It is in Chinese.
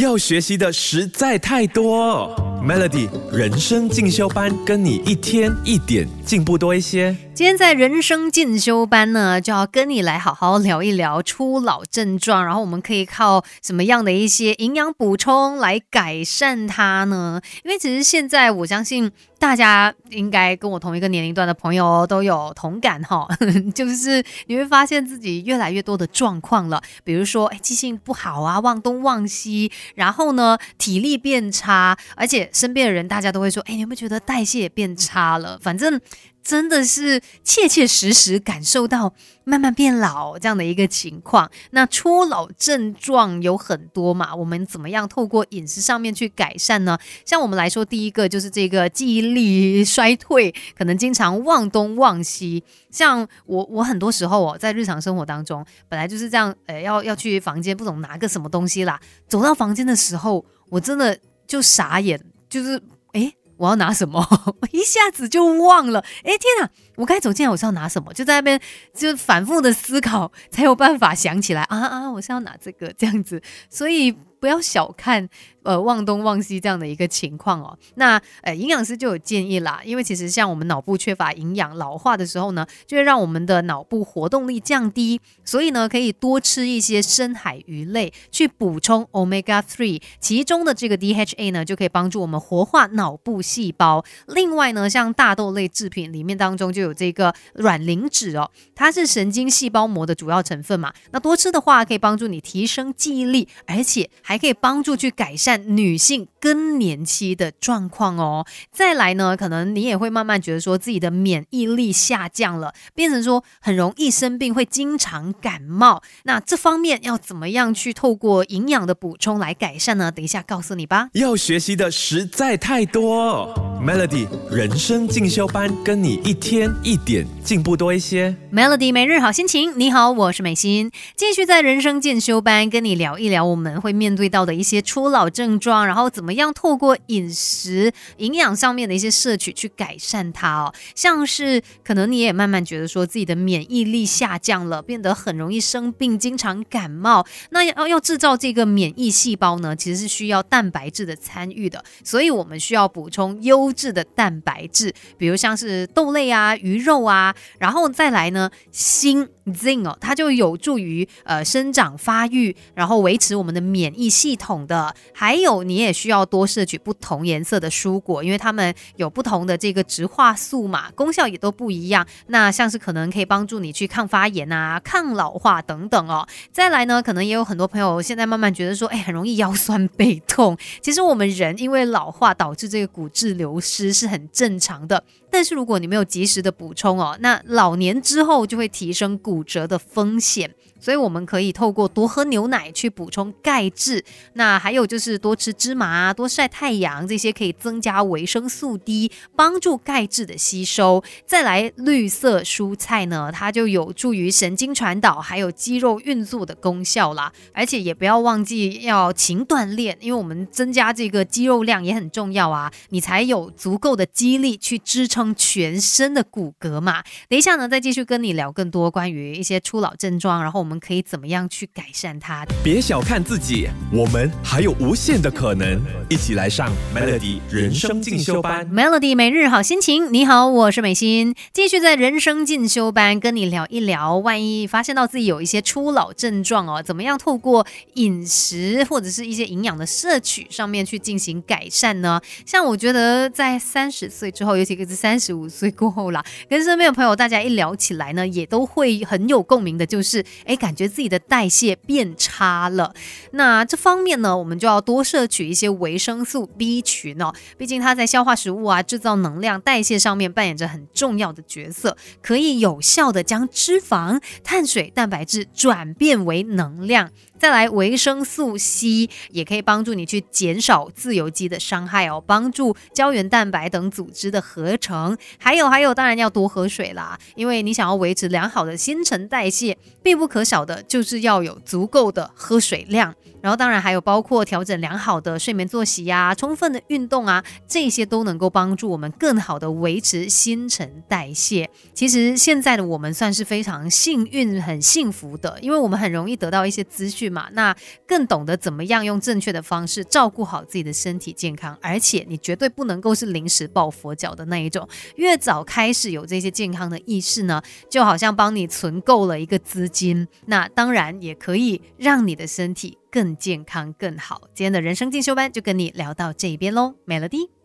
要学习的实在太多。Melody 人生进修班，跟你一天一点进步多一些。今天在人生进修班呢，就要跟你来好好聊一聊初老症状，然后我们可以靠什么样的一些营养补充来改善它呢？因为其实现在我相信大家应该跟我同一个年龄段的朋友都有同感哈，就是你会发现自己越来越多的状况了，比如说哎记性不好啊，忘东忘西，然后呢体力变差，而且身边的人大家都会说，哎你有没有觉得代谢变差了？反正。真的是切切实实感受到慢慢变老这样的一个情况。那初老症状有很多嘛，我们怎么样透过饮食上面去改善呢？像我们来说，第一个就是这个记忆力衰退，可能经常忘东忘西。像我，我很多时候哦，在日常生活当中，本来就是这样，呃，要要去房间，不懂拿个什么东西啦，走到房间的时候，我真的就傻眼，就是。我要拿什么？我一下子就忘了。哎，天哪！我该走进来，我是要拿什么？就在那边就反复的思考，才有办法想起来啊啊！我是要拿这个这样子，所以。不要小看呃忘东忘西这样的一个情况哦。那呃营养师就有建议啦，因为其实像我们脑部缺乏营养，老化的时候呢，就会让我们的脑部活动力降低，所以呢可以多吃一些深海鱼类去补充 omega three，其中的这个 DHA 呢就可以帮助我们活化脑部细胞。另外呢，像大豆类制品里面当中就有有这个卵磷脂哦，它是神经细胞膜的主要成分嘛。那多吃的话可以帮助你提升记忆力，而且。还可以帮助去改善女性更年期的状况哦。再来呢，可能你也会慢慢觉得说自己的免疫力下降了，变成说很容易生病，会经常感冒。那这方面要怎么样去透过营养的补充来改善呢？等一下告诉你吧。要学习的实在太多，Melody 人生进修班，跟你一天一点进步多一些。Melody 每日好心情，你好，我是美心，继续在人生进修班跟你聊一聊，我们会面对。对到的一些初老症状，然后怎么样透过饮食营养上面的一些摄取去改善它哦，像是可能你也慢慢觉得说自己的免疫力下降了，变得很容易生病，经常感冒。那要要制造这个免疫细胞呢，其实是需要蛋白质的参与的，所以我们需要补充优质的蛋白质，比如像是豆类啊、鱼肉啊，然后再来呢，锌 zinc 哦，它就有助于呃生长发育，然后维持我们的免疫。系统的，还有你也需要多摄取不同颜色的蔬果，因为它们有不同的这个植化素嘛，功效也都不一样。那像是可能可以帮助你去抗发炎啊、抗老化等等哦。再来呢，可能也有很多朋友现在慢慢觉得说，哎，很容易腰酸背痛。其实我们人因为老化导致这个骨质流失是很正常的，但是如果你没有及时的补充哦，那老年之后就会提升骨折的风险。所以我们可以透过多喝牛奶去补充钙质，那还有就是多吃芝麻、多晒太阳，这些可以增加维生素 D，帮助钙质的吸收。再来绿色蔬菜呢，它就有助于神经传导，还有肌肉运作的功效啦。而且也不要忘记要勤锻炼，因为我们增加这个肌肉量也很重要啊，你才有足够的肌力去支撑全身的骨骼嘛。等一下呢，再继续跟你聊更多关于一些初老症状，然后。我们可以怎么样去改善它？别小看自己，我们还有无限的可能。一起来上 Melody 人生进修班。Melody 每日好心情，你好，我是美心，继续在人生进修班跟你聊一聊。万一发现到自己有一些初老症状哦，怎么样透过饮食或者是一些营养的摄取上面去进行改善呢？像我觉得在三十岁之后，尤其是三十五岁过后啦，跟身边的朋友大家一聊起来呢，也都会很有共鸣的，就是哎。感觉自己的代谢变差了，那这方面呢，我们就要多摄取一些维生素 B 群哦，毕竟它在消化食物啊、制造能量、代谢上面扮演着很重要的角色，可以有效的将脂肪、碳水、蛋白质转变为能量。再来，维生素 C 也可以帮助你去减少自由基的伤害哦，帮助胶原蛋白等组织的合成。还有还有，当然要多喝水啦，因为你想要维持良好的新陈代谢，必不可少。小的就是要有足够的喝水量。然后当然还有包括调整良好的睡眠作息呀、充分的运动啊，这些都能够帮助我们更好的维持新陈代谢。其实现在的我们算是非常幸运、很幸福的，因为我们很容易得到一些资讯嘛，那更懂得怎么样用正确的方式照顾好自己的身体健康。而且你绝对不能够是临时抱佛脚的那一种，越早开始有这些健康的意识呢，就好像帮你存够了一个资金，那当然也可以让你的身体。更健康更好。今天的人生进修班就跟你聊到这边喽，Melody。